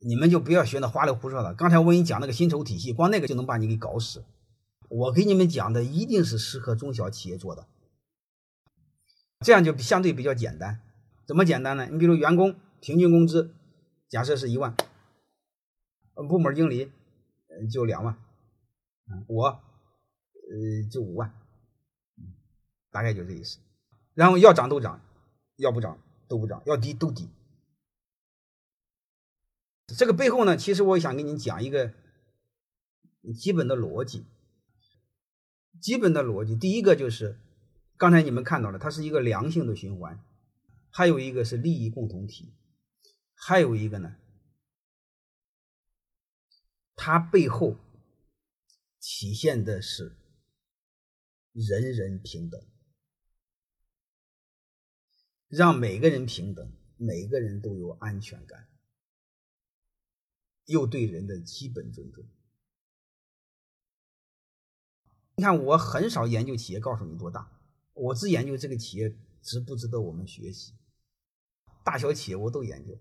你们就不要学那花里胡哨的。刚才我给你讲那个薪酬体系，光那个就能把你给搞死。我给你们讲的一定是适合中小企业做的，这样就相对比较简单。怎么简单呢？你比如员工平均工资，假设是一万，部门经理就两万，我呃就五万，大概就这意思。然后要涨都涨，要不涨都不涨，要低都低。这个背后呢，其实我想跟你讲一个基本的逻辑。基本的逻辑，第一个就是刚才你们看到了，它是一个良性的循环；还有一个是利益共同体；还有一个呢，它背后体现的是人人平等，让每个人平等，每个人都有安全感。又对人的基本尊重。你看，我很少研究企业，告诉你多大，我只研究这个企业值不值得我们学习。大小企业我都研究。